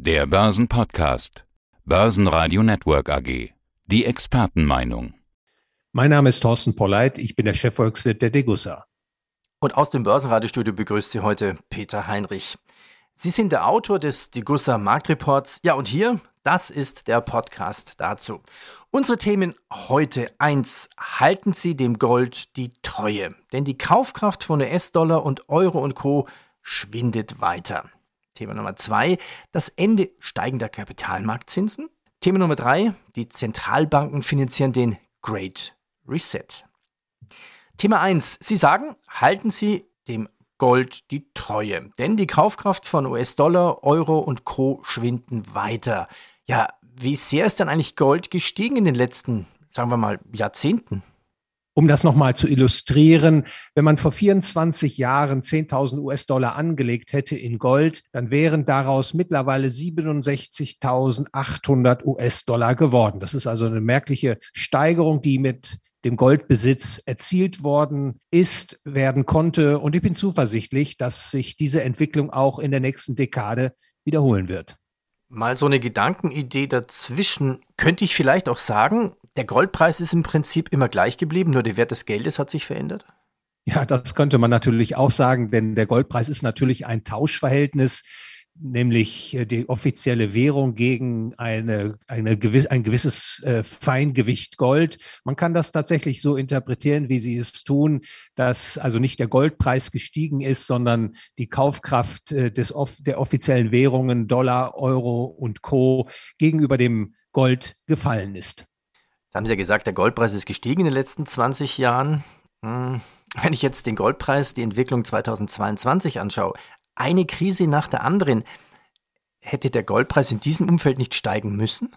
Der Börsenpodcast. Börsenradio Network AG. Die Expertenmeinung. Mein Name ist Thorsten Polleit, ich bin der Chefvolkswirt der Degussa. Und aus dem Börsenradiostudio begrüßt Sie heute Peter Heinrich. Sie sind der Autor des Degussa Marktreports. Ja, und hier, das ist der Podcast dazu. Unsere Themen heute 1. Halten Sie dem Gold die Treue. Denn die Kaufkraft von US-Dollar und Euro und Co. schwindet weiter. Thema Nummer 2. Das Ende steigender Kapitalmarktzinsen. Thema Nummer 3. Die Zentralbanken finanzieren den Great Reset. Thema 1. Sie sagen, halten Sie dem Gold die Treue. Denn die Kaufkraft von US-Dollar, Euro und Co. schwinden weiter. Ja, wie sehr ist denn eigentlich Gold gestiegen in den letzten, sagen wir mal, Jahrzehnten? Um das nochmal zu illustrieren, wenn man vor 24 Jahren 10.000 US-Dollar angelegt hätte in Gold, dann wären daraus mittlerweile 67.800 US-Dollar geworden. Das ist also eine merkliche Steigerung, die mit dem Goldbesitz erzielt worden ist, werden konnte. Und ich bin zuversichtlich, dass sich diese Entwicklung auch in der nächsten Dekade wiederholen wird. Mal so eine Gedankenidee dazwischen. Könnte ich vielleicht auch sagen, der Goldpreis ist im Prinzip immer gleich geblieben, nur der Wert des Geldes hat sich verändert? Ja, das könnte man natürlich auch sagen, denn der Goldpreis ist natürlich ein Tauschverhältnis nämlich äh, die offizielle Währung gegen eine, eine gewiss, ein gewisses äh, Feingewicht Gold. Man kann das tatsächlich so interpretieren, wie Sie es tun, dass also nicht der Goldpreis gestiegen ist, sondern die Kaufkraft äh, des, der offiziellen Währungen Dollar, Euro und Co. gegenüber dem Gold gefallen ist. Das haben Sie ja gesagt, der Goldpreis ist gestiegen in den letzten 20 Jahren. Hm. Wenn ich jetzt den Goldpreis, die Entwicklung 2022 anschaue, eine Krise nach der anderen. Hätte der Goldpreis in diesem Umfeld nicht steigen müssen?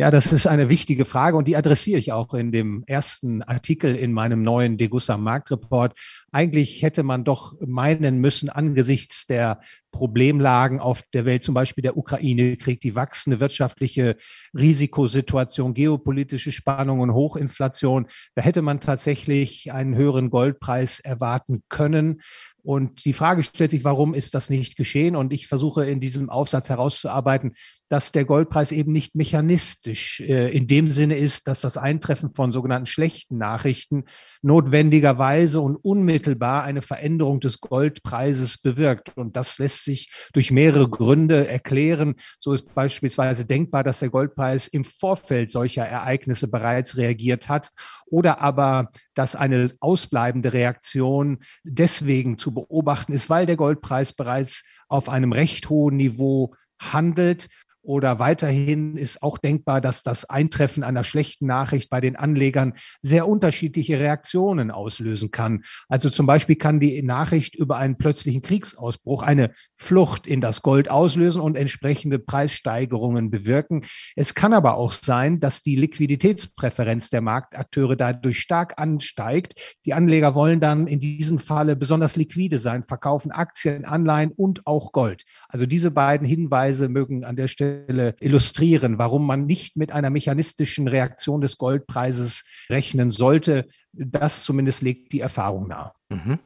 Ja, das ist eine wichtige Frage und die adressiere ich auch in dem ersten Artikel in meinem neuen Degussa Marktreport. Eigentlich hätte man doch meinen müssen, angesichts der Problemlagen auf der Welt, zum Beispiel der Ukraine-Krieg, die wachsende wirtschaftliche Risikosituation, geopolitische Spannungen, Hochinflation, da hätte man tatsächlich einen höheren Goldpreis erwarten können. Und die Frage stellt sich, warum ist das nicht geschehen? Und ich versuche in diesem Aufsatz herauszuarbeiten, dass der Goldpreis eben nicht mechanistisch äh, in dem Sinne ist, dass das Eintreffen von sogenannten schlechten Nachrichten notwendigerweise und unmittelbar eine Veränderung des Goldpreises bewirkt. Und das lässt sich durch mehrere Gründe erklären. So ist beispielsweise denkbar, dass der Goldpreis im Vorfeld solcher Ereignisse bereits reagiert hat oder aber, dass eine ausbleibende Reaktion deswegen zu beobachten ist, weil der Goldpreis bereits auf einem recht hohen Niveau handelt oder weiterhin ist auch denkbar, dass das Eintreffen einer schlechten Nachricht bei den Anlegern sehr unterschiedliche Reaktionen auslösen kann. Also zum Beispiel kann die Nachricht über einen plötzlichen Kriegsausbruch eine Flucht in das Gold auslösen und entsprechende Preissteigerungen bewirken. Es kann aber auch sein, dass die Liquiditätspräferenz der Marktakteure dadurch stark ansteigt. Die Anleger wollen dann in diesem Falle besonders liquide sein, verkaufen Aktien, Anleihen und auch Gold. Also diese beiden Hinweise mögen an der Stelle Stelle illustrieren, warum man nicht mit einer mechanistischen Reaktion des Goldpreises rechnen sollte. Das zumindest legt die Erfahrung nahe. Mhm.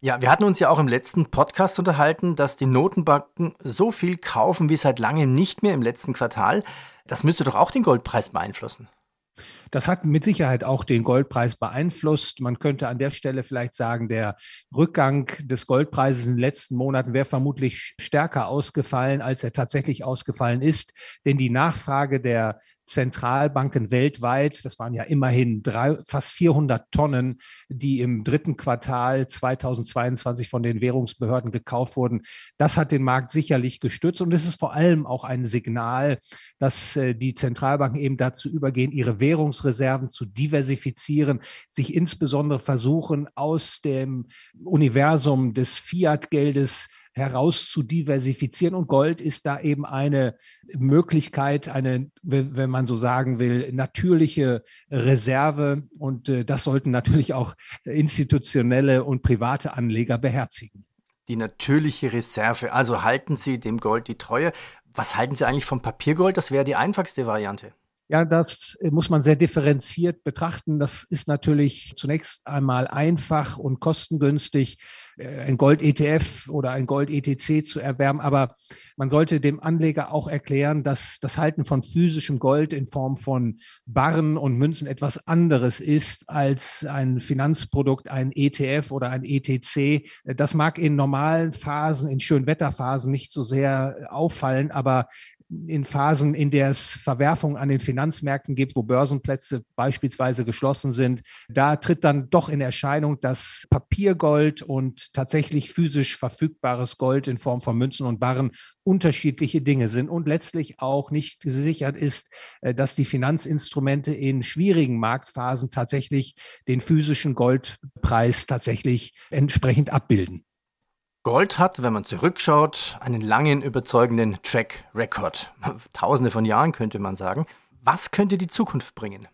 Ja, wir hatten uns ja auch im letzten Podcast unterhalten, dass die Notenbanken so viel kaufen wie seit langem nicht mehr im letzten Quartal. Das müsste doch auch den Goldpreis beeinflussen. Das hat mit Sicherheit auch den Goldpreis beeinflusst. Man könnte an der Stelle vielleicht sagen, der Rückgang des Goldpreises in den letzten Monaten wäre vermutlich stärker ausgefallen, als er tatsächlich ausgefallen ist. Denn die Nachfrage der Zentralbanken weltweit. Das waren ja immerhin drei, fast 400 Tonnen, die im dritten Quartal 2022 von den Währungsbehörden gekauft wurden. Das hat den Markt sicherlich gestützt und es ist vor allem auch ein Signal, dass äh, die Zentralbanken eben dazu übergehen, ihre Währungsreserven zu diversifizieren, sich insbesondere versuchen, aus dem Universum des Fiat-Geldes heraus zu diversifizieren. Und Gold ist da eben eine Möglichkeit, eine, wenn man so sagen will, natürliche Reserve. Und äh, das sollten natürlich auch institutionelle und private Anleger beherzigen. Die natürliche Reserve. Also halten Sie dem Gold die Treue. Was halten Sie eigentlich vom Papiergold? Das wäre die einfachste Variante. Ja, das muss man sehr differenziert betrachten. Das ist natürlich zunächst einmal einfach und kostengünstig. Äh, ein Gold-ETF oder ein Gold-ETC zu erwerben. Aber man sollte dem Anleger auch erklären, dass das Halten von physischem Gold in Form von Barren und Münzen etwas anderes ist als ein Finanzprodukt, ein ETF oder ein ETC. Das mag in normalen Phasen, in Schönwetterphasen nicht so sehr auffallen, aber in Phasen, in der es Verwerfungen an den Finanzmärkten gibt, wo Börsenplätze beispielsweise geschlossen sind, da tritt dann doch in Erscheinung, dass Papiergold und tatsächlich physisch verfügbares Gold in Form von Münzen und Barren unterschiedliche Dinge sind und letztlich auch nicht gesichert ist, äh, dass die Finanzinstrumente in schwierigen Marktphasen tatsächlich den physischen Goldpreis tatsächlich entsprechend abbilden. Gold hat, wenn man zurückschaut, einen langen, überzeugenden Track Record. Tausende von Jahren könnte man sagen. Was könnte die Zukunft bringen?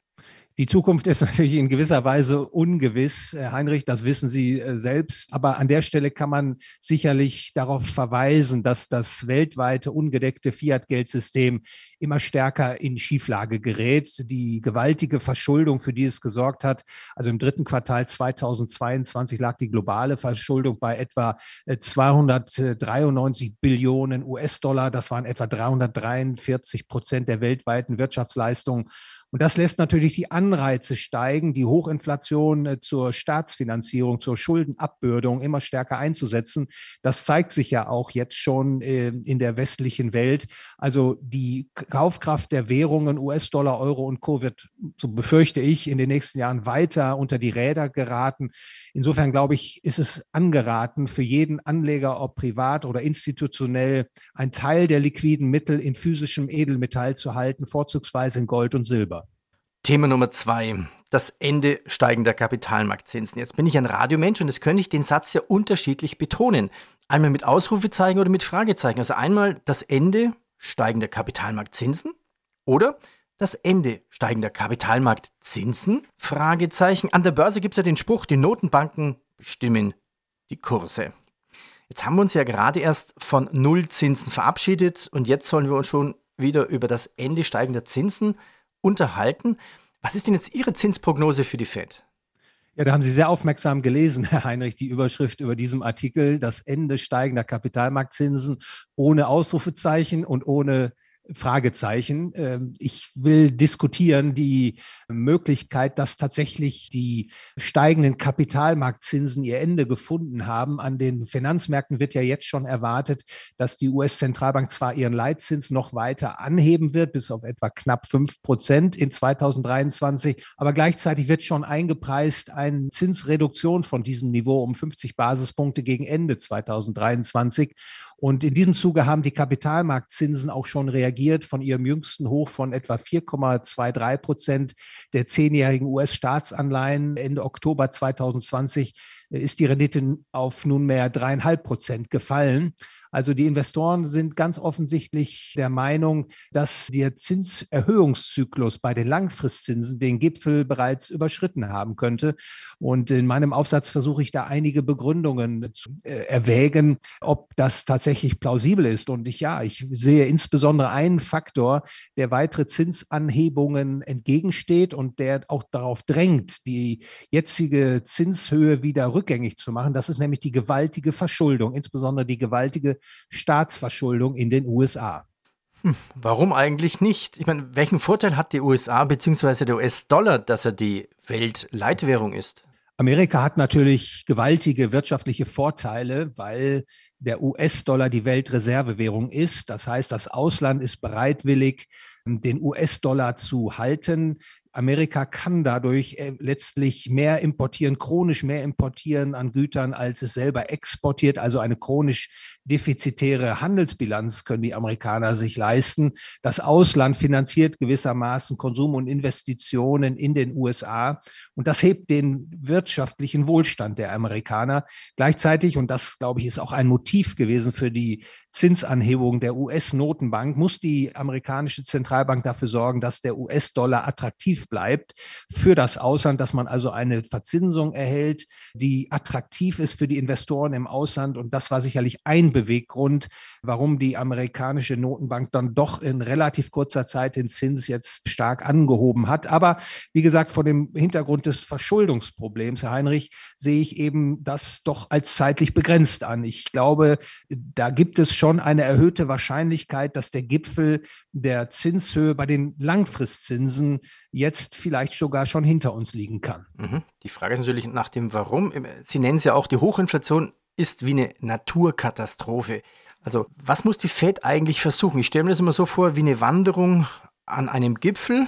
Die Zukunft ist natürlich in gewisser Weise ungewiss, Herr Heinrich, das wissen Sie äh, selbst. Aber an der Stelle kann man sicherlich darauf verweisen, dass das weltweite ungedeckte Fiat-Geldsystem immer stärker in Schieflage gerät. Die gewaltige Verschuldung, für die es gesorgt hat, also im dritten Quartal 2022 lag die globale Verschuldung bei etwa 293 äh, Billionen US-Dollar. Das waren etwa 343 Prozent der weltweiten Wirtschaftsleistung. Und das lässt natürlich die Anreize steigen, die Hochinflation äh, zur Staatsfinanzierung, zur Schuldenabbürdung immer stärker einzusetzen. Das zeigt sich ja auch jetzt schon äh, in der westlichen Welt. Also die Kaufkraft der Währungen US-Dollar, Euro und Co. wird, so befürchte ich, in den nächsten Jahren weiter unter die Räder geraten. Insofern glaube ich, ist es angeraten, für jeden Anleger, ob privat oder institutionell, ein Teil der liquiden Mittel in physischem Edelmetall zu halten, vorzugsweise in Gold und Silber. Thema Nummer zwei, das Ende steigender Kapitalmarktzinsen. Jetzt bin ich ein Radiomensch und jetzt könnte ich den Satz ja unterschiedlich betonen. Einmal mit Ausrufezeichen oder mit Fragezeichen. Also einmal das Ende steigender Kapitalmarktzinsen oder das Ende steigender Kapitalmarktzinsen? Fragezeichen. An der Börse gibt es ja den Spruch, die Notenbanken bestimmen die Kurse. Jetzt haben wir uns ja gerade erst von Nullzinsen verabschiedet und jetzt sollen wir uns schon wieder über das Ende steigender Zinsen unterhalten. Was ist denn jetzt Ihre Zinsprognose für die Fed? Ja, da haben Sie sehr aufmerksam gelesen, Herr Heinrich, die Überschrift über diesem Artikel, das Ende steigender Kapitalmarktzinsen ohne Ausrufezeichen und ohne Fragezeichen. Ähm, ich will diskutieren die Möglichkeit, dass tatsächlich die steigenden Kapitalmarktzinsen ihr Ende gefunden haben. An den Finanzmärkten wird ja jetzt schon erwartet, dass die US-Zentralbank zwar ihren Leitzins noch weiter anheben wird, bis auf etwa knapp fünf Prozent in 2023, aber gleichzeitig wird schon eingepreist eine Zinsreduktion von diesem Niveau um 50 Basispunkte gegen Ende 2023. Und in diesem Zuge haben die Kapitalmarktzinsen auch schon reagiert von ihrem jüngsten Hoch von etwa 4,23 Prozent der zehnjährigen US-Staatsanleihen Ende Oktober 2020 ist die Rendite auf nunmehr dreieinhalb Prozent gefallen. Also die Investoren sind ganz offensichtlich der Meinung, dass der Zinserhöhungszyklus bei den Langfristzinsen den Gipfel bereits überschritten haben könnte. Und in meinem Aufsatz versuche ich da einige Begründungen zu äh, erwägen, ob das tatsächlich plausibel ist. Und ich ja, ich sehe insbesondere einen Faktor, der weitere Zinsanhebungen entgegensteht und der auch darauf drängt, die jetzige Zinshöhe wieder rückgängig zu machen. Das ist nämlich die gewaltige Verschuldung, insbesondere die gewaltige Staatsverschuldung in den USA. Hm, warum eigentlich nicht? Ich meine, welchen Vorteil hat die USA bzw. der US-Dollar, dass er die Weltleitwährung ist? Amerika hat natürlich gewaltige wirtschaftliche Vorteile, weil der US-Dollar die Weltreservewährung ist. Das heißt, das Ausland ist bereitwillig, den US-Dollar zu halten. Amerika kann dadurch äh, letztlich mehr importieren, chronisch mehr importieren an Gütern, als es selber exportiert. Also eine chronisch defizitäre Handelsbilanz können die Amerikaner sich leisten. Das Ausland finanziert gewissermaßen Konsum und Investitionen in den USA und das hebt den wirtschaftlichen Wohlstand der Amerikaner. Gleichzeitig, und das glaube ich ist auch ein Motiv gewesen für die Zinsanhebung der US-Notenbank muss die amerikanische Zentralbank dafür sorgen, dass der US-Dollar attraktiv bleibt für das Ausland, dass man also eine Verzinsung erhält, die attraktiv ist für die Investoren im Ausland. Und das war sicherlich ein Beweggrund, warum die amerikanische Notenbank dann doch in relativ kurzer Zeit den Zins jetzt stark angehoben hat. Aber wie gesagt, vor dem Hintergrund des Verschuldungsproblems, Herr Heinrich, sehe ich eben das doch als zeitlich begrenzt an. Ich glaube, da gibt es schon eine erhöhte Wahrscheinlichkeit, dass der Gipfel der Zinshöhe bei den Langfristzinsen jetzt vielleicht sogar schon hinter uns liegen kann. Mhm. Die Frage ist natürlich nach dem Warum. Sie nennen es ja auch, die Hochinflation ist wie eine Naturkatastrophe. Also was muss die Fed eigentlich versuchen? Ich stelle mir das immer so vor wie eine Wanderung an einem Gipfel.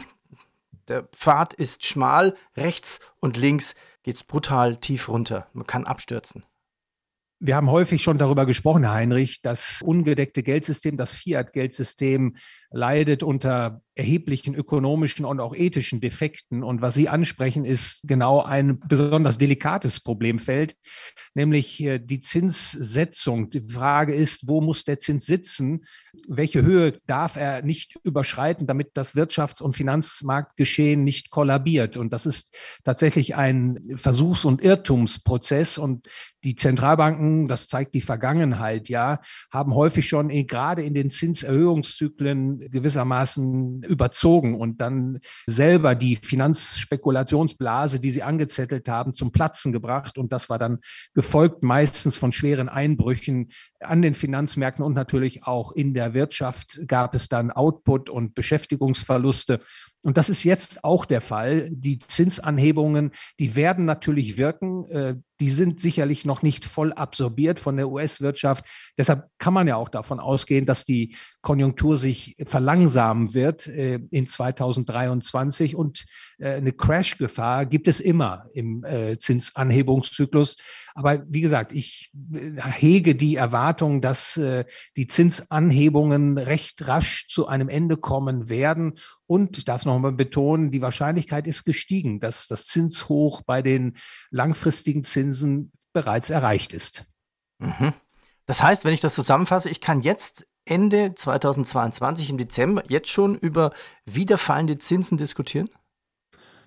Der Pfad ist schmal, rechts und links geht es brutal tief runter. Man kann abstürzen. Wir haben häufig schon darüber gesprochen, Herr Heinrich, das ungedeckte Geldsystem, das Fiat-Geldsystem leidet unter erheblichen ökonomischen und auch ethischen Defekten. Und was Sie ansprechen, ist genau ein besonders delikates Problemfeld, nämlich äh, die Zinssetzung. Die Frage ist, wo muss der Zins sitzen? Welche Höhe darf er nicht überschreiten, damit das Wirtschafts- und Finanzmarktgeschehen nicht kollabiert? Und das ist tatsächlich ein Versuchs- und Irrtumsprozess. Und die Zentralbanken, das zeigt die Vergangenheit ja, haben häufig schon gerade in den Zinserhöhungszyklen gewissermaßen überzogen und dann selber die Finanzspekulationsblase, die sie angezettelt haben, zum Platzen gebracht. Und das war dann gefolgt meistens von schweren Einbrüchen an den Finanzmärkten und natürlich auch in der Wirtschaft gab es dann Output und Beschäftigungsverluste. Und das ist jetzt auch der Fall. Die Zinsanhebungen, die werden natürlich wirken. Äh, die sind sicherlich noch nicht voll absorbiert von der US-Wirtschaft. Deshalb kann man ja auch davon ausgehen, dass die Konjunktur sich verlangsamen wird äh, in 2023 und äh, eine Crash-Gefahr gibt es immer im Zinsanhebungszyklus. Aber wie gesagt, ich hege die Erwartung, dass die Zinsanhebungen recht rasch zu einem Ende kommen werden und ich darf es nochmal betonen, die Wahrscheinlichkeit ist gestiegen, dass das Zinshoch bei den langfristigen Zinsen bereits erreicht ist. Mhm. Das heißt, wenn ich das zusammenfasse, ich kann jetzt Ende 2022 im Dezember jetzt schon über wiederfallende Zinsen diskutieren?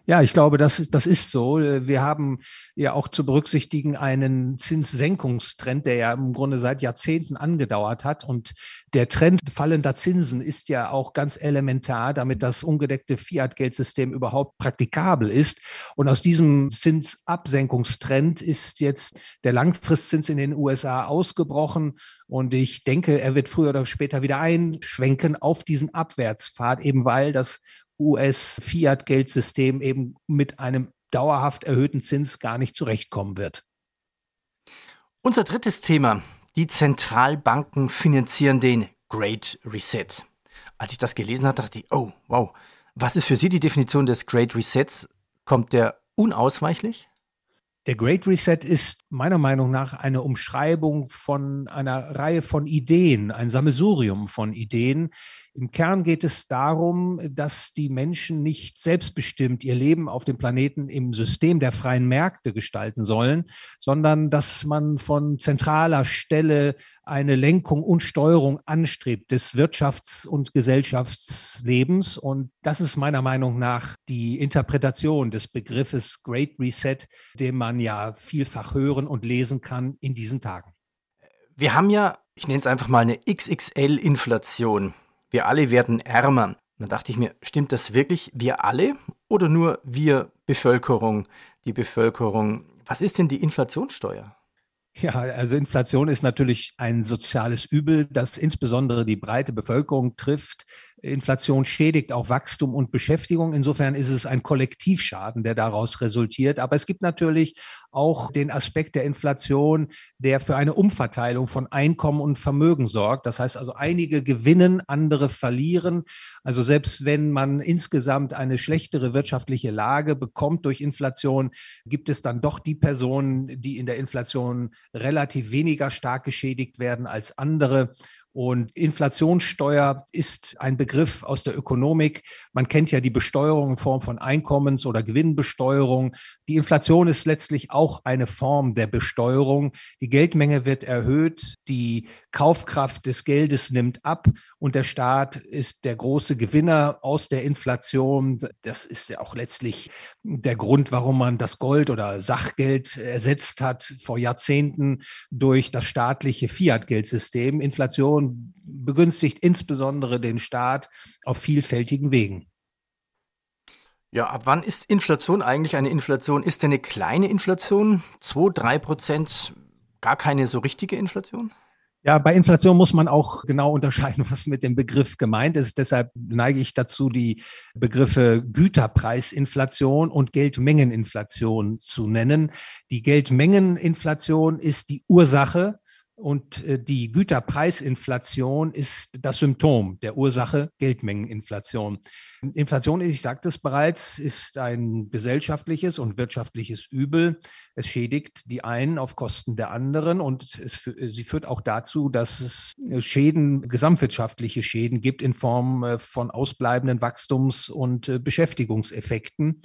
Ja, ich glaube, das, das ist so. Wir haben ja auch zu berücksichtigen einen Zinssenkungstrend, der ja im Grunde seit Jahrzehnten angedauert hat. Und der Trend fallender Zinsen ist ja auch ganz elementar, damit das ungedeckte Fiat-Geldsystem überhaupt praktikabel ist. Und aus diesem Zinsabsenkungstrend ist jetzt der Langfristzins in den USA ausgebrochen. Und ich denke, er wird früher oder später wieder einschwenken auf diesen Abwärtspfad, eben weil das US-Fiat-Geldsystem eben mit einem dauerhaft erhöhten Zins gar nicht zurechtkommen wird. Unser drittes Thema. Die Zentralbanken finanzieren den Great Reset. Als ich das gelesen habe, dachte ich, oh, wow. Was ist für Sie die Definition des Great Resets? Kommt der unausweichlich? Der Great Reset ist meiner Meinung nach eine Umschreibung von einer Reihe von Ideen, ein Sammelsurium von Ideen, im Kern geht es darum, dass die Menschen nicht selbstbestimmt ihr Leben auf dem Planeten im System der freien Märkte gestalten sollen, sondern dass man von zentraler Stelle eine Lenkung und Steuerung anstrebt des Wirtschafts- und Gesellschaftslebens. Und das ist meiner Meinung nach die Interpretation des Begriffes Great Reset, den man ja vielfach hören und lesen kann in diesen Tagen. Wir haben ja, ich nenne es einfach mal eine XXL-Inflation wir alle werden ärmer. Dann dachte ich mir, stimmt das wirklich wir alle oder nur wir Bevölkerung, die Bevölkerung? Was ist denn die Inflationssteuer? Ja, also Inflation ist natürlich ein soziales Übel, das insbesondere die breite Bevölkerung trifft. Inflation schädigt auch Wachstum und Beschäftigung. Insofern ist es ein Kollektivschaden, der daraus resultiert. Aber es gibt natürlich auch den Aspekt der Inflation, der für eine Umverteilung von Einkommen und Vermögen sorgt. Das heißt also, einige gewinnen, andere verlieren. Also selbst wenn man insgesamt eine schlechtere wirtschaftliche Lage bekommt durch Inflation, gibt es dann doch die Personen, die in der Inflation relativ weniger stark geschädigt werden als andere. Und Inflationssteuer ist ein Begriff aus der Ökonomik. Man kennt ja die Besteuerung in Form von Einkommens- oder Gewinnbesteuerung. Die Inflation ist letztlich auch eine Form der Besteuerung. Die Geldmenge wird erhöht, die Kaufkraft des Geldes nimmt ab und der Staat ist der große Gewinner aus der Inflation. Das ist ja auch letztlich der Grund, warum man das Gold oder Sachgeld ersetzt hat vor Jahrzehnten durch das staatliche Fiat-Geldsystem. Inflation begünstigt insbesondere den Staat auf vielfältigen Wegen. Ja, ab wann ist Inflation eigentlich eine Inflation? Ist denn eine kleine Inflation? 2, 3 Prozent gar keine so richtige Inflation? Ja, bei Inflation muss man auch genau unterscheiden, was mit dem Begriff gemeint ist. Deshalb neige ich dazu, die Begriffe Güterpreisinflation und Geldmengeninflation zu nennen. Die Geldmengeninflation ist die Ursache und äh, die Güterpreisinflation ist das Symptom der Ursache Geldmengeninflation. Inflation, ich sagte es bereits, ist ein gesellschaftliches und wirtschaftliches Übel. Es schädigt die einen auf Kosten der anderen und es, sie führt auch dazu, dass es Schäden, gesamtwirtschaftliche Schäden gibt in Form äh, von ausbleibenden Wachstums- und äh, Beschäftigungseffekten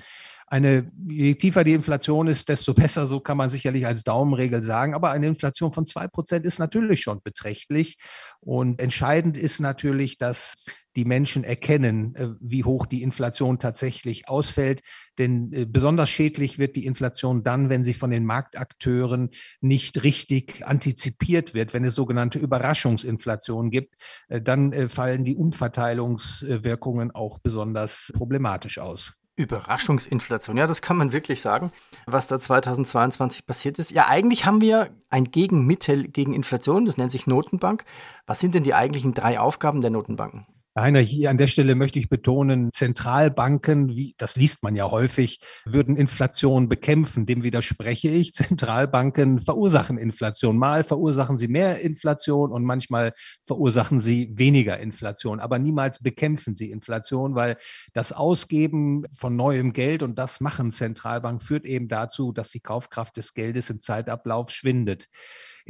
eine, je tiefer die Inflation ist, desto besser, so kann man sicherlich als Daumenregel sagen. Aber eine Inflation von zwei Prozent ist natürlich schon beträchtlich. Und entscheidend ist natürlich, dass die Menschen erkennen, äh, wie hoch die Inflation tatsächlich ausfällt. Denn äh, besonders schädlich wird die Inflation dann, wenn sie von den Marktakteuren nicht richtig antizipiert wird, wenn es sogenannte Überraschungsinflation gibt. Äh, dann fallen die Umverteilungswirkungen auch besonders problematisch aus. Überraschungsinflation. Ja, das kann man wirklich sagen, was da 2022 passiert ist. Ja, eigentlich haben wir ein Gegenmittel gegen Inflation, das nennt sich Notenbank. Was sind denn die eigentlichen drei Aufgaben der Notenbanken? Heiner, hier an der Stelle möchte ich betonen, Zentralbanken, wie, das liest man ja häufig, würden Inflation bekämpfen. Dem widerspreche ich. Zentralbanken verursachen Inflation. Mal verursachen sie mehr Inflation und manchmal verursachen sie weniger Inflation. Aber niemals bekämpfen sie Inflation, weil das Ausgeben von neuem Geld und das machen Zentralbanken führt eben dazu, dass die Kaufkraft des Geldes im Zeitablauf schwindet.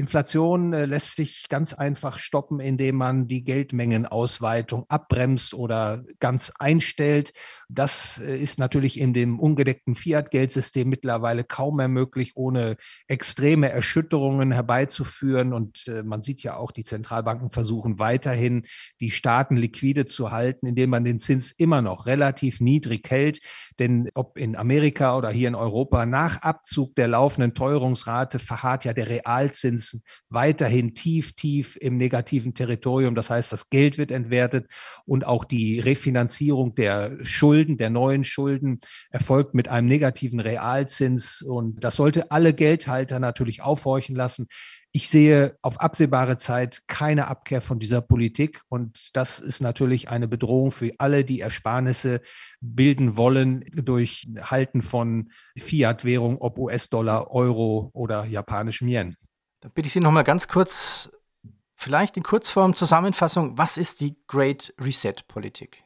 Inflation äh, lässt sich ganz einfach stoppen, indem man die Geldmengenausweitung abbremst oder ganz einstellt. Das äh, ist natürlich in dem ungedeckten Fiat-Geldsystem mittlerweile kaum mehr möglich, ohne extreme Erschütterungen herbeizuführen. Und äh, man sieht ja auch, die Zentralbanken versuchen weiterhin, die Staaten liquide zu halten, indem man den Zins immer noch relativ niedrig hält. Denn ob in Amerika oder hier in Europa nach Abzug der laufenden Teuerungsrate verharrt ja der Realzins weiterhin tief, tief im negativen Territorium. Das heißt, das Geld wird entwertet und auch die Refinanzierung der Schulden, der neuen Schulden erfolgt mit einem negativen Realzins. Und das sollte alle Geldhalter natürlich aufhorchen lassen. Ich sehe auf absehbare Zeit keine Abkehr von dieser Politik. Und das ist natürlich eine Bedrohung für alle, die Ersparnisse bilden wollen durch Halten von Fiat-Währung, ob US-Dollar, Euro oder japanischem Yen. Da bitte ich Sie noch mal ganz kurz, vielleicht in Kurzform Zusammenfassung, was ist die Great Reset-Politik?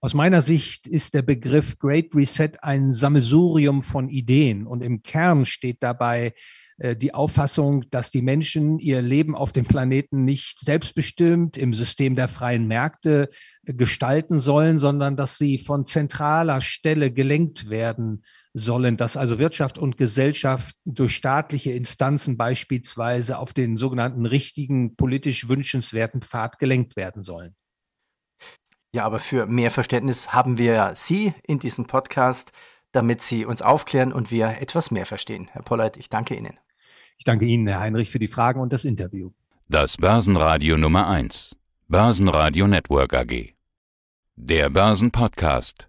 Aus meiner Sicht ist der Begriff Great Reset ein Sammelsurium von Ideen und im Kern steht dabei die Auffassung, dass die Menschen ihr Leben auf dem Planeten nicht selbstbestimmt im System der freien Märkte äh, gestalten sollen, sondern dass sie von zentraler Stelle gelenkt werden sollen, dass also Wirtschaft und Gesellschaft durch staatliche Instanzen beispielsweise auf den sogenannten richtigen, politisch wünschenswerten Pfad gelenkt werden sollen. Ja, aber für mehr Verständnis haben wir Sie in diesem Podcast, damit Sie uns aufklären und wir etwas mehr verstehen. Herr Pollert, ich danke Ihnen. Ich danke Ihnen, Herr Heinrich, für die Fragen und das Interview. Das Börsenradio Nummer 1. Börsenradio Network AG. Der Börsenpodcast.